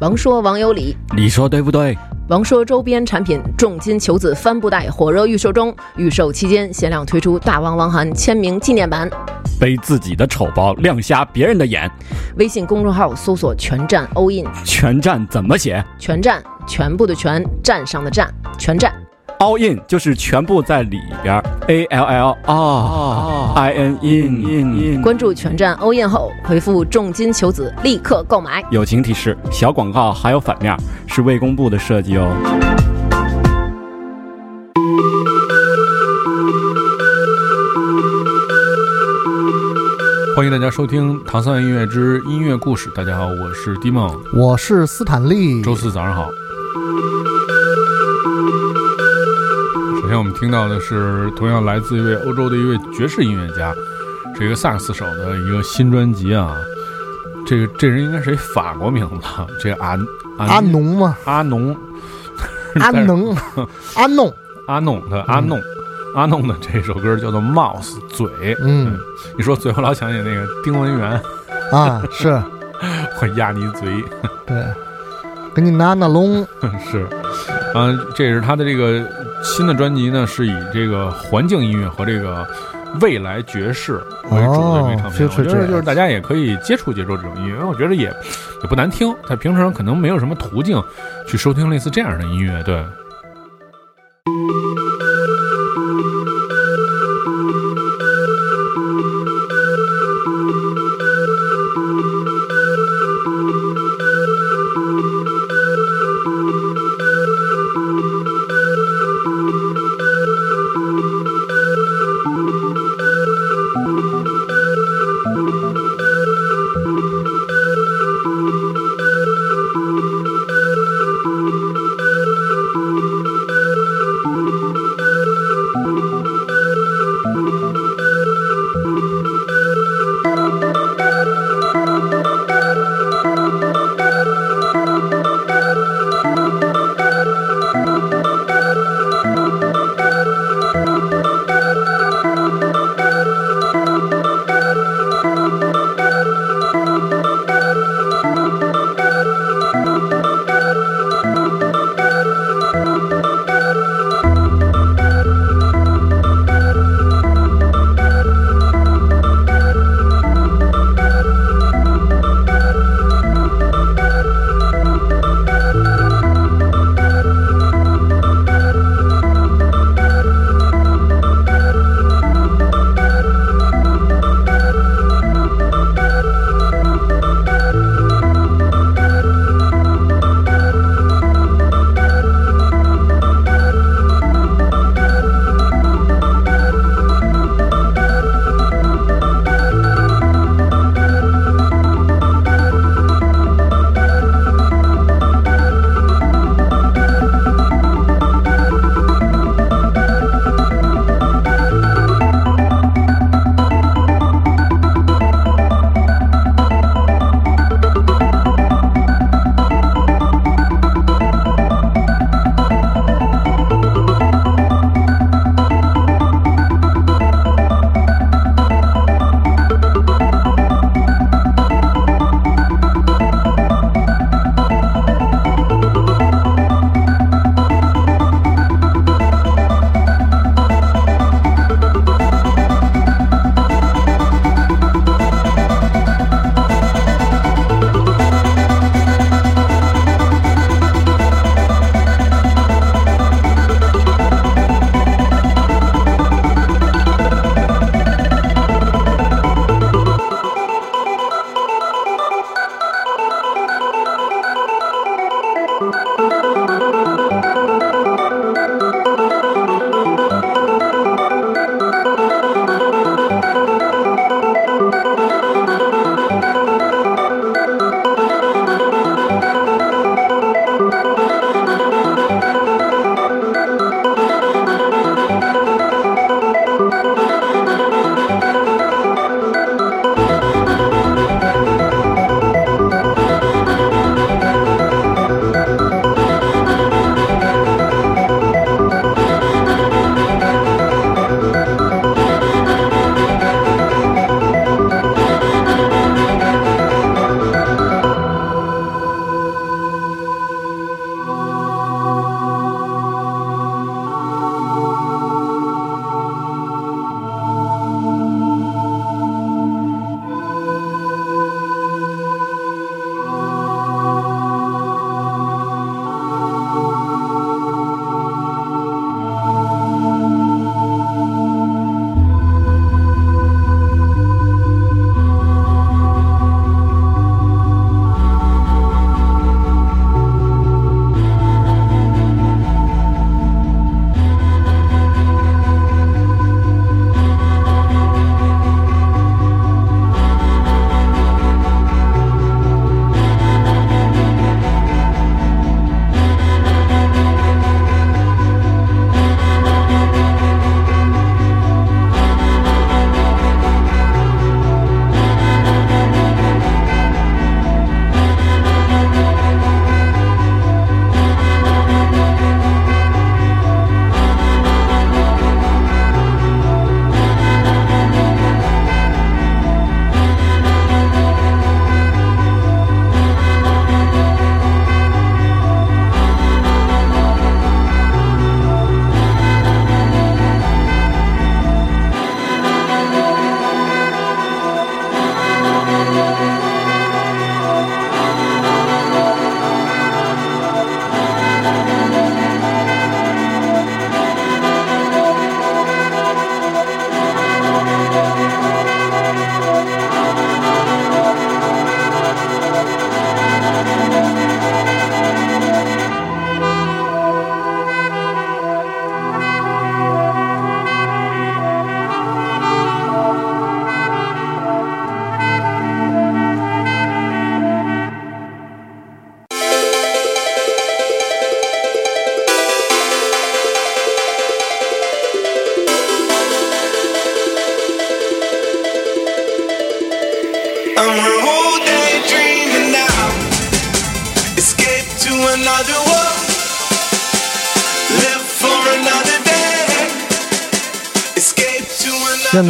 王说王有理，你说对不对？王说周边产品重金求子帆布袋火热预售中，预售期间限量推出大王王涵签名纪念版。背自己的丑包，亮瞎别人的眼。微信公众号搜索“全站 all in”，全站怎么写？全站，全部的全，站上的站，全站。All in 就是全部在里边，A L L 啊 I N in in in。关注全站 all in 后，回复“重金求子”，立刻购买。友情提示：小广告还有反面，是未公布的设计哦。欢迎大家收听《唐三音乐之音乐故事》。大家好，我是迪梦。我是斯坦利。周四早上好。我们听到的是同样来自一位欧洲的一位爵士音乐家，是一个萨克斯手的一个新专辑啊。这个这人应该是一法国名字，这个阿阿农吗，阿农，阿农，阿弄，阿弄的阿弄。阿弄的这首歌叫做《Mouse 嘴》，嗯，你说嘴，我老想起那个丁文元。啊，是，我压你嘴，对，给你拿拿龙，是，嗯，这是他的这个新的专辑呢，是以这个环境音乐和这个未来爵士为主的这唱片，我觉得就是大家也可以接触接触这种音乐，因为我觉得也也不难听，在平常可能没有什么途径去收听类似这样的音乐，对。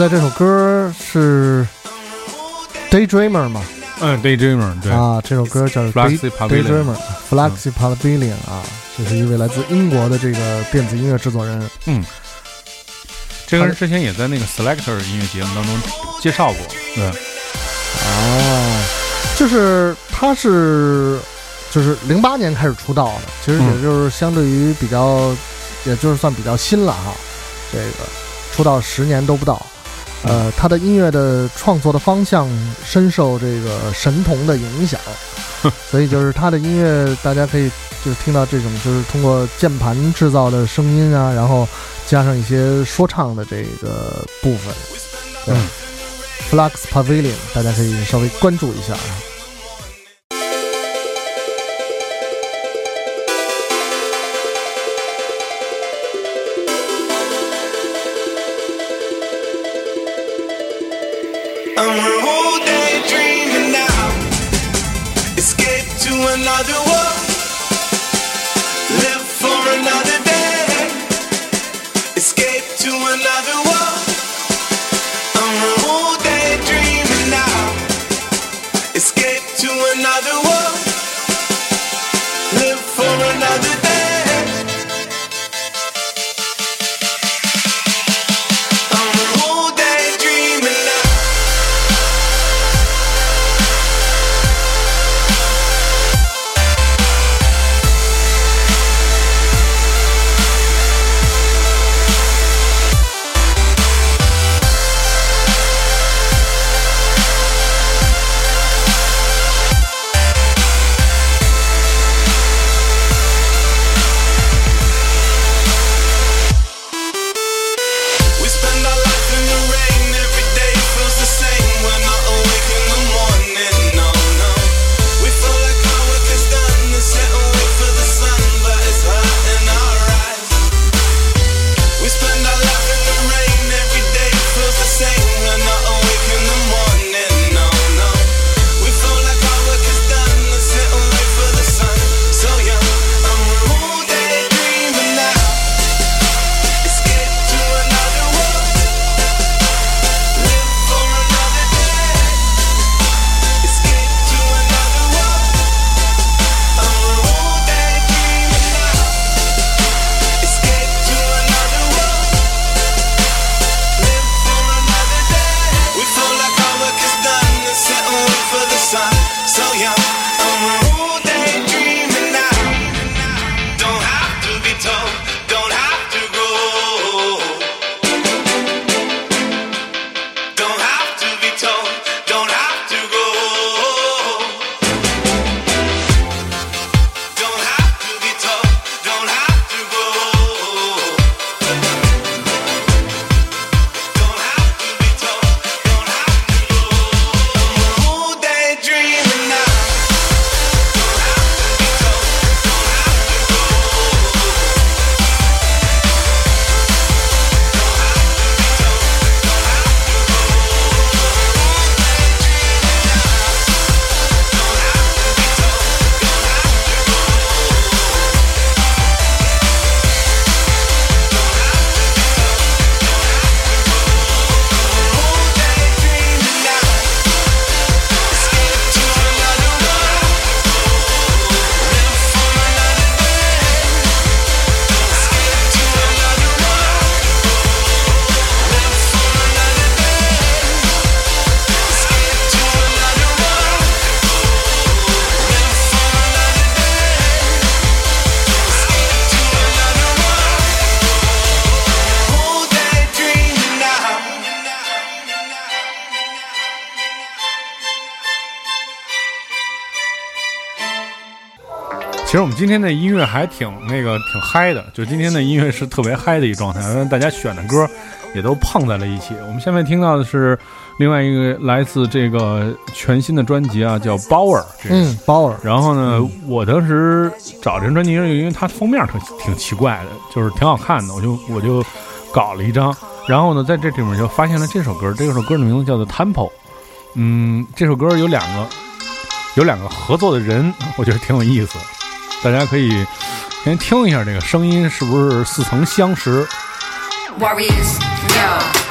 这首歌是 Daydreamer 嘛？嗯，Daydreamer 对啊，这首歌叫 Flaxy Daydreamer，Flaxy Pavilion 啊，这是一位来自英国的这个电子音乐制作人。嗯，这个人之前也在那个 Selector 音乐节目当中介绍过。对，哦，就是他是就是零八年开始出道的，其实也就是相对于比较，也就是算比较新了哈。这个出道十年都不到。呃，他的音乐的创作的方向深受这个神童的影响，所以就是他的音乐，大家可以就是听到这种就是通过键盘制造的声音啊，然后加上一些说唱的这个部分。嗯，Flux Pavilion，大家可以稍微关注一下啊。其实今天的音乐还挺那个挺嗨的，就今天的音乐是特别嗨的一状态，大家选的歌也都碰在了一起。我们下面听到的是另外一个来自这个全新的专辑啊，叫 Bower。嗯，Bower。然后呢，我当时找这张专辑，因为它封面挺挺奇怪的，就是挺好看的，我就我就搞了一张。然后呢，在这里面就发现了这首歌，这首歌的名字叫做 Temple。嗯，这首歌有两个有两个合作的人，我觉得挺有意思。大家可以先听一下这个声音，是不是似曾相识？Warriors, yo,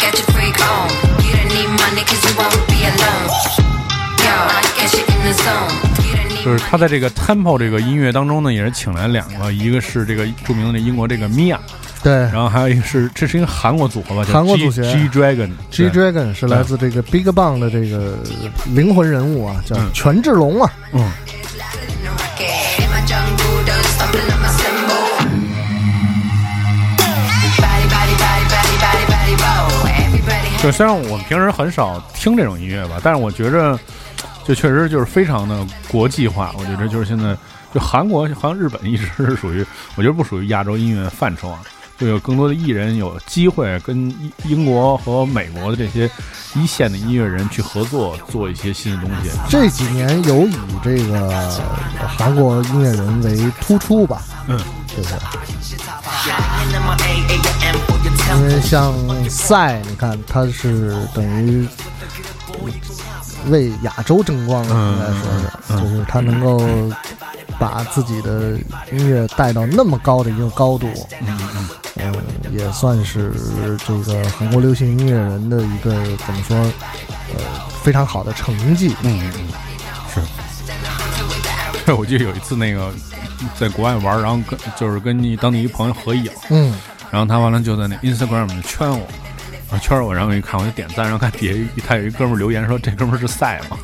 就是他在这个 tempo 这个音乐当中呢，也是请来两个，一个是这个著名的英国这个 Mia，对，然后还有一个是这是一个韩国组合吧，韩国组合。G Dragon，G Dragon 是来自这个 Big Bang 的这个灵魂人物啊，叫权志龙啊，嗯。就虽然我们平时很少听这种音乐吧，但是我觉着。就确实就是非常的国际化，我觉得就是现在就韩国好像日本一直是属于，我觉得不属于亚洲音乐范畴啊，就有更多的艺人有机会跟英国和美国的这些一线的音乐人去合作，做一些新的东西。这几年有以这个韩国音乐人为突出吧？嗯，对不对？因为像赛，你看他是等于。为亚洲争光，应该说是，就是他能够把自己的音乐带到那么高的一个高度，嗯，也算是这个韩国流行音乐人的一个怎么说，呃，非常好的成绩，嗯，是。我记得有一次那个在国外玩，然后跟就是跟你当地一朋友合影，嗯，然后他完了就在那 Instagram 上圈我。圈我，然后一看，我就点赞，然后看底下他有一哥们留言说：“这哥们是赛吗？”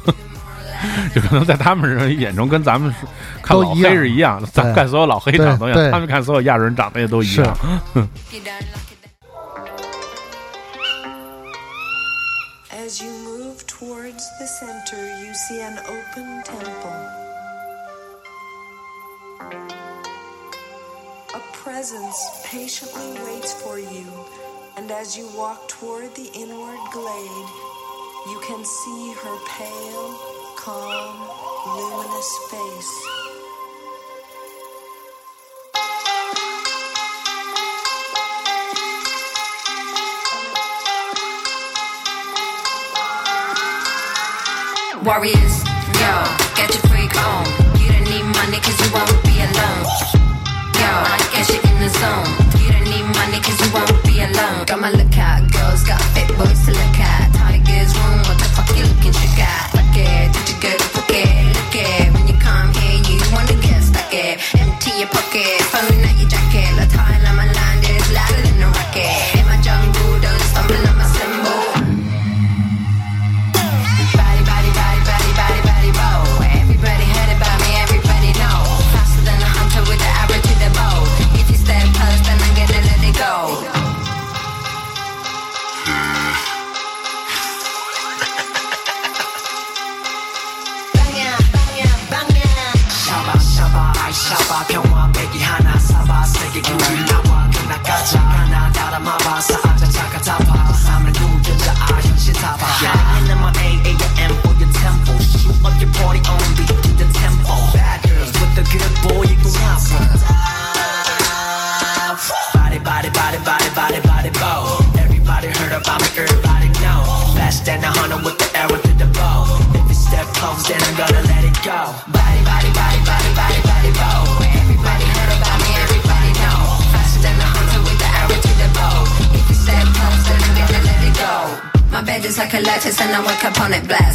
就可能在他们眼中跟咱们看老黑是一样的，咱看所有老黑长得一样，他们看所有亚洲人长得也都一样。And as you walk toward the inward glade, you can see her pale, calm, luminous face. Warriors, and I wake up on it black.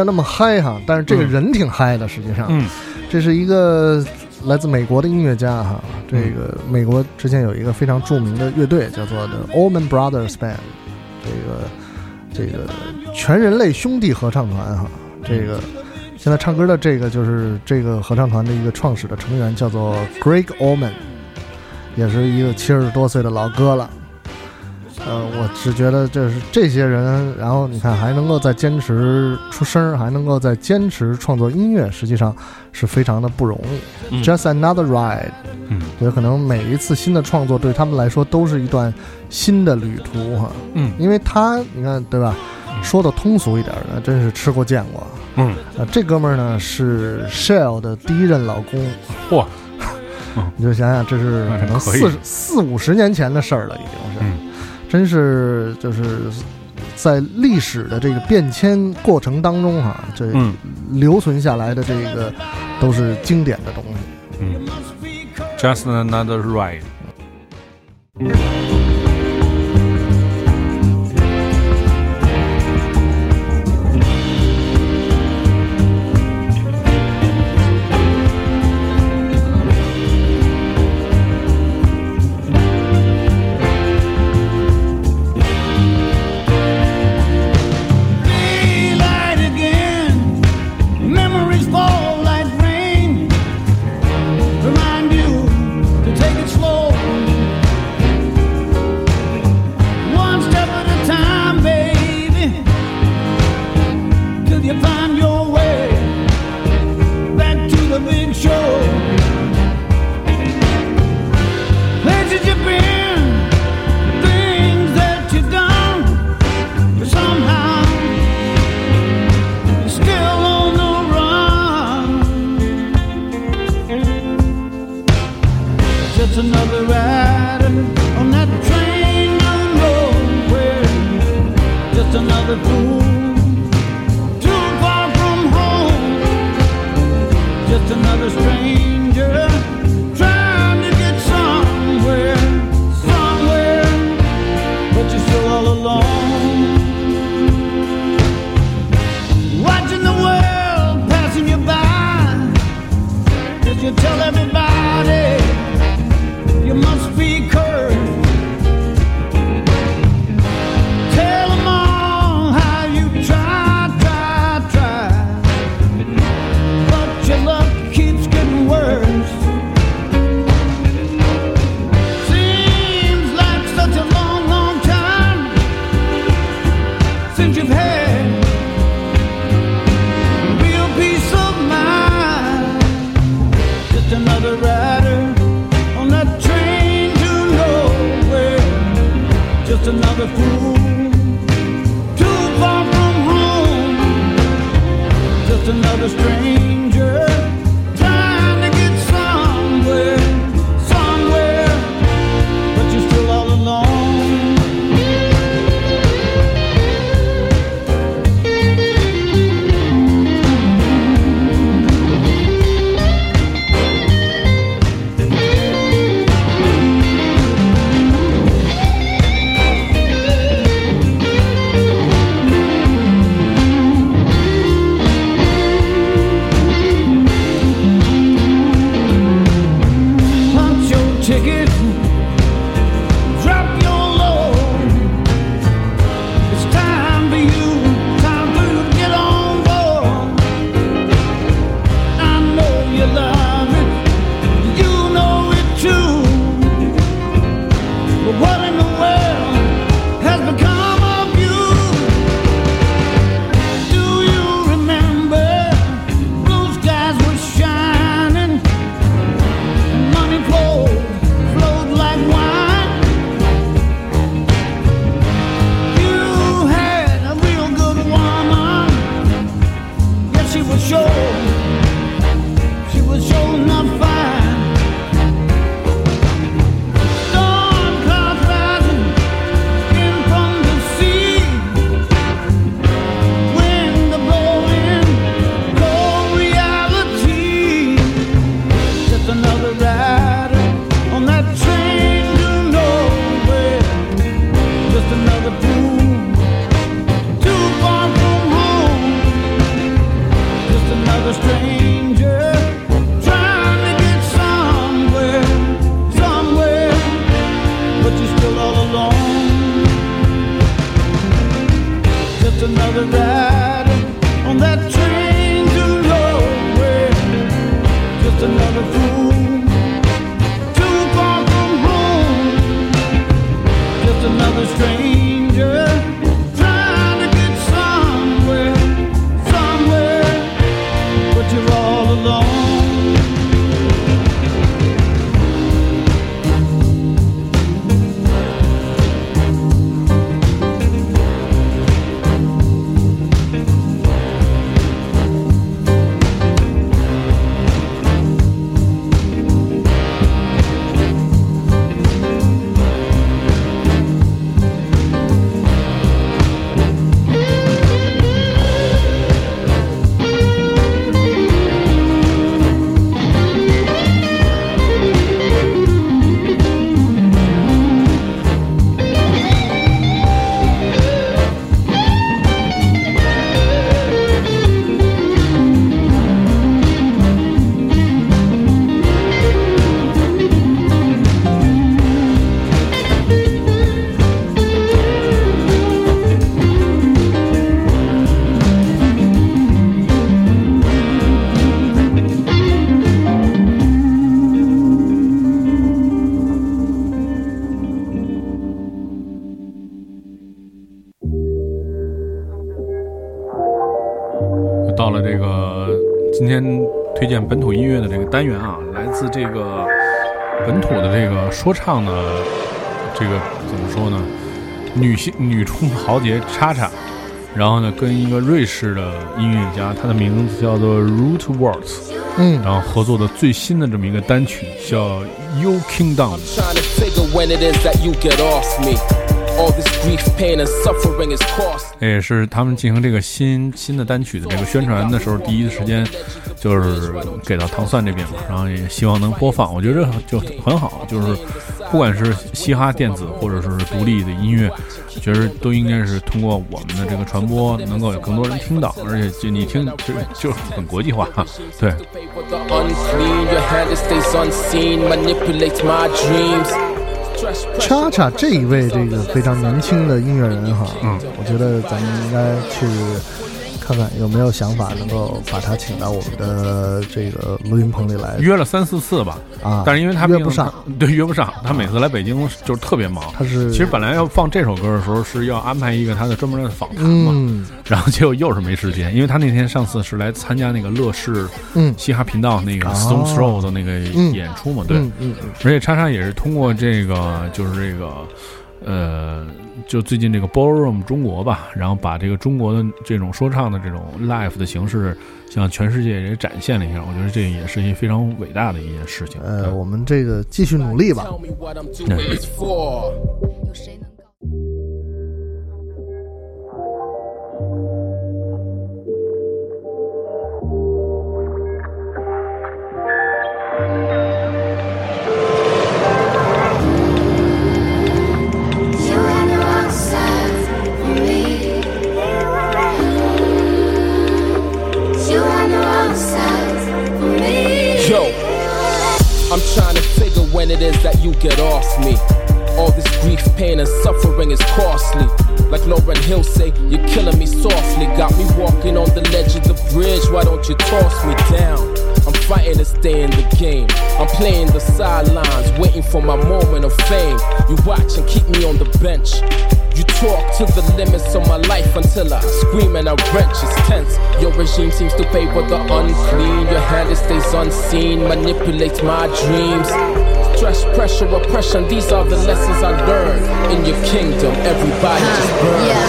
有那么嗨哈，但是这个人挺嗨的，实际上，嗯，这是一个来自美国的音乐家哈，这个美国之前有一个非常著名的乐队叫做 The Allman Brothers Band，这个这个全人类兄弟合唱团哈，这个现在唱歌的这个就是这个合唱团的一个创始的成员叫做 Greg Allman，也是一个七十多岁的老哥了。呃，我只觉得就是这些人，然后你看还能够再坚持出声，还能够再坚持创作音乐，实际上是非常的不容易。Just another ride，嗯，觉得可能每一次新的创作对他们来说都是一段新的旅途哈。嗯，因为他你看对吧？说的通俗一点呢，真是吃过见过。嗯，呃，这哥们儿呢是 Shell 的第一任老公。嚯，你就想想，这是可能四四五十年前的事儿了，已经是。真是就是在历史的这个变迁过程当中哈，这留存下来的这个都是经典的东西。嗯，Just another ride。tell them 单元啊，来自这个本土的这个说唱的这个怎么说呢？女性女中豪杰叉叉，然后呢跟一个瑞士的音乐家，他的名字叫做 Root Words，嗯，然后合作的最新的这么一个单曲叫 You Kingdom。这也是他们进行这个新新的单曲的这个宣传的时候，第一时间就是给到糖蒜这边嘛，然后也希望能播放。我觉得就很好，就是不管是嘻哈、电子或者是独立的音乐，其实都应该是通过我们的这个传播，能够有更多人听到，而且就你听就就很国际化，哈对。恰恰这一位这个非常年轻的音乐人哈，嗯，我觉得咱们应该去看看有没有想法能够把他请到我们的这个录音棚里来。约了三四次吧，啊，但是因为他约不上，对，约不上。他每次来北京就是特别忙。他是其实本来要放这首歌的时候是要安排一个他的专门的访谈嘛，然后结果又是没时间，因为他那天上次是来参加那个乐视嗯嘻哈频道那个 Stone Throw 的那个演出嘛，对，嗯嗯，而且叉叉也是通过这个就是这个。呃，就最近这个 Ballroom 中国吧，然后把这个中国的这种说唱的这种 live 的形式，向全世界也展现了一下。我觉得这也是一非常伟大的一件事情。呃，我们这个继续努力吧。It is that you get off me. All this grief, pain, and suffering is costly. Like Lauren Hill say, you're killing me softly. Got me walking on the ledge of the bridge, why don't you toss me down? I'm fighting to stay in the game. I'm playing the sidelines, waiting for my moment of fame. You watch and keep me on the bench. You talk to the limits of my life until I scream and I wrench. It's tense. Your regime seems to favor the unclean. Your hand it stays unseen, manipulates my dreams stress, pressure, oppression. These are the lessons I learned in your kingdom. Everybody just burn. Yeah.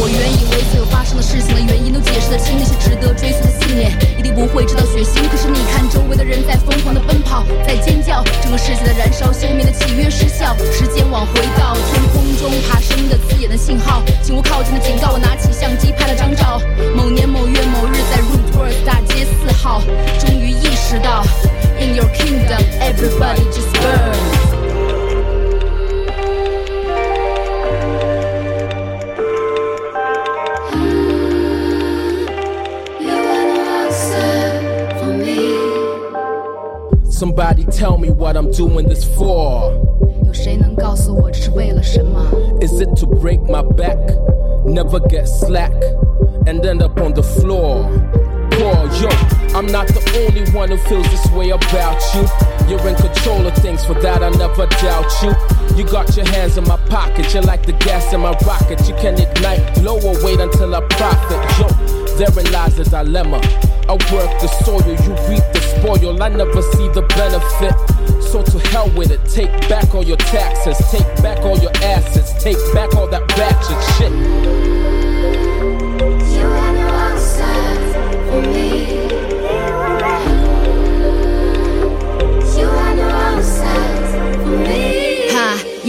我原以为所有发生的事情的原因都解释得清，那些值得追随的信念一定不会知道血腥。可是你看，周围的人在疯狂的奔跑，在尖叫，整个世界的燃烧，消灭的契约失效，时间往回倒，天空中爬升的刺眼的信号，请勿靠近的警告。我拿起相机拍了张照，某年某月某日，在 Rootworth 大街四号，终于意识到。in your kingdom, everybody just burns. Somebody tell me what I'm doing this for. Is it to break my back? Never get slack and end up on the floor. Yo, I'm not the only one who feels this way about you. You're in control of things, for that I never doubt you. You got your hands in my pocket, you're like the gas in my rocket. You can ignite, blow or wait until I profit. Yo, therein lies the dilemma. I work the soil, you reap the spoil. I never see the benefit. So to hell with it. Take back all your taxes, take back all your assets, take back all that ratchet shit.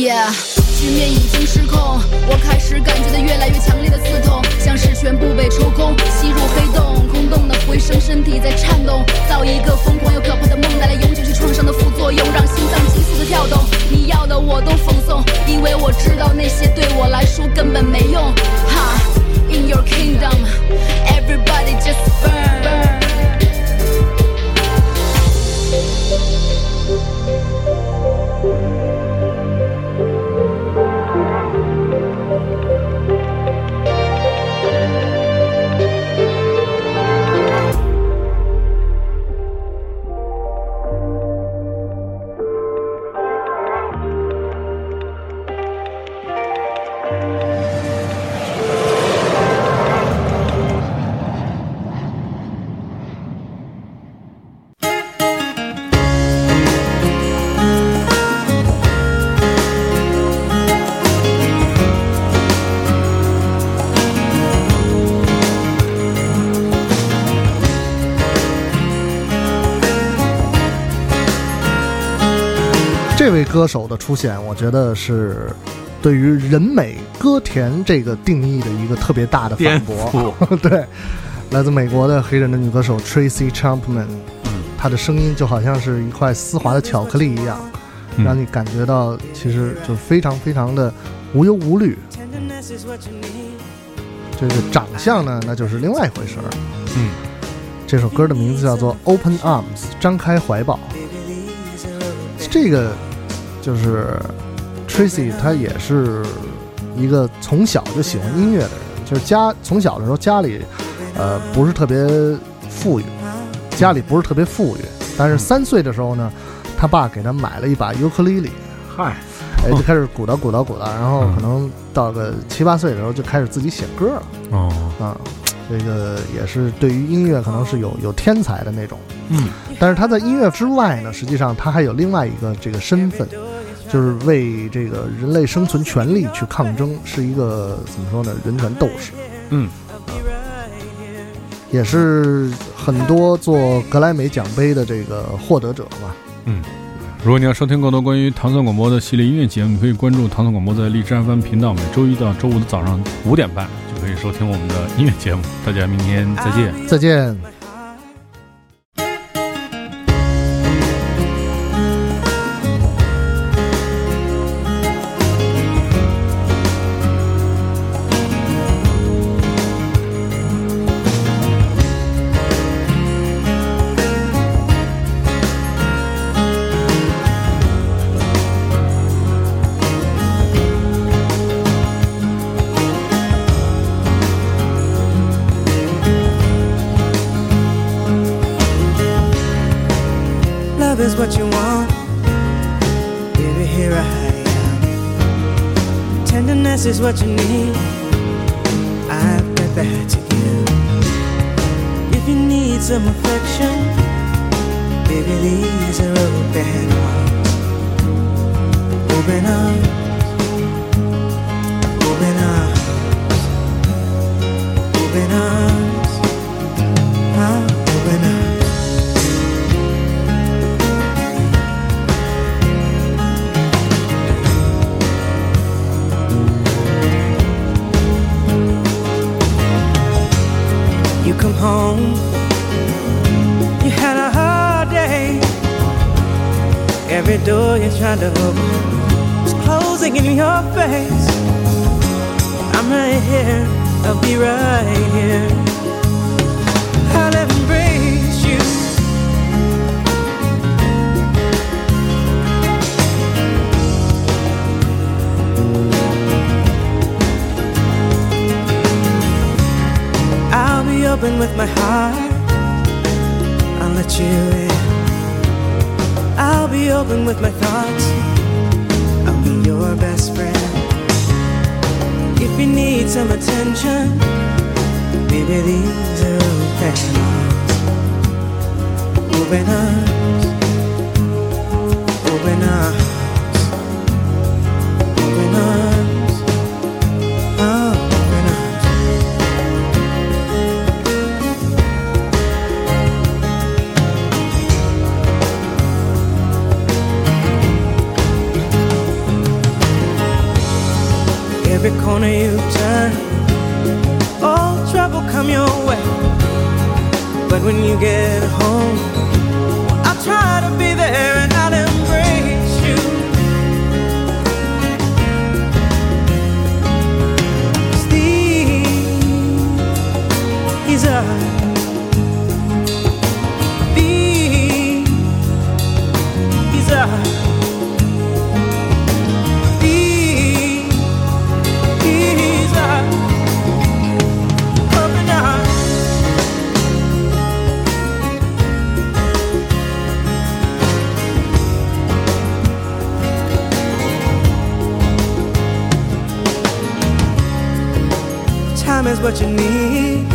，Yeah，局面已经失控，我开始感觉到越来越强烈的刺痛，像是全部被抽空，吸入黑洞，空洞的回声，身体在颤动，造一个疯狂又可怕的梦，带来永久性创伤的副作用，让心脏急速的跳动。你要的我都奉送，因为我知道那些对我来说根本没用。哈，In your kingdom, everybody just burn. 歌手的出现，我觉得是对于人美歌甜这个定义的一个特别大的反驳。对，来自美国的黑人的女歌手 Tracy Chapman，嗯，她的声音就好像是一块丝滑的巧克力一样，嗯让你感觉到其实就非常非常的无忧无虑。这个长相呢，那就是另外一回事儿。嗯，这首歌的名字叫做《Open Arms》，张开怀抱。这个就是 Tracy，他也是一个从小就喜欢音乐的人，就是家从小的时候家里，呃，不是特别富裕，家里不是特别富裕，但是三岁的时候呢，他爸给他买了一把尤克里里，嗨，哎，就开始鼓捣鼓捣鼓捣，然后可能到个七八岁的时候就开始自己写歌了。哦，啊。这个也是对于音乐可能是有有天才的那种，嗯，但是他在音乐之外呢，实际上他还有另外一个这个身份，就是为这个人类生存权利去抗争，是一个怎么说呢，人权斗士，嗯，也是很多做格莱美奖杯的这个获得者吧。嗯。如果你要收听更多关于唐宋广播的系列音乐节目，你可以关注唐宋广播在荔枝 FM 频道，每周一到周五的早上五点半就可以收听我们的音乐节目。大家明天再见。再见。What you want. Baby, here I am. Tenderness is what you need. I've got that to give. If you need some affection, baby, these are open arms. Open arms. Every door you tried to open was closing in your face. I'm right here, I'll be right here. I'll embrace you. I'll be open with my heart. I'll let you in. I'll be open with my thoughts. I'll be your best friend. If you need some attention, maybe these are open arms. Open arms. Open arms. Every corner you turn, all trouble come your way. But when you get home, I'll try to be there and I'll embrace you. These are these are what you need.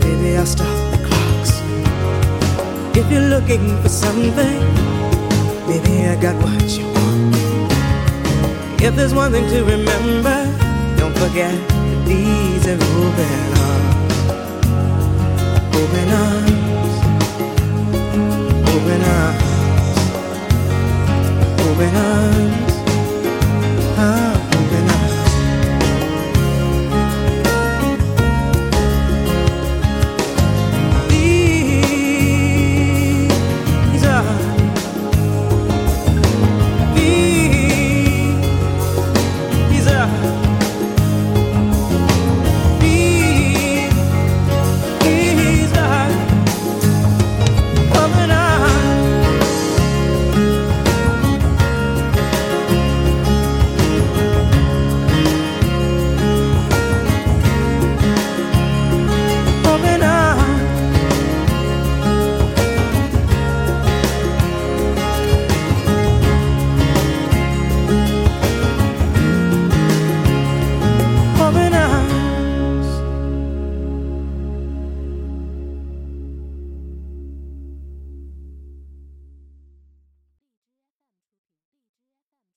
Baby, I'll stop the clocks. If you're looking for something, baby, I got what you want. If there's one thing to remember, don't forget that these are open arms. Open arms. Open arms. Open arms.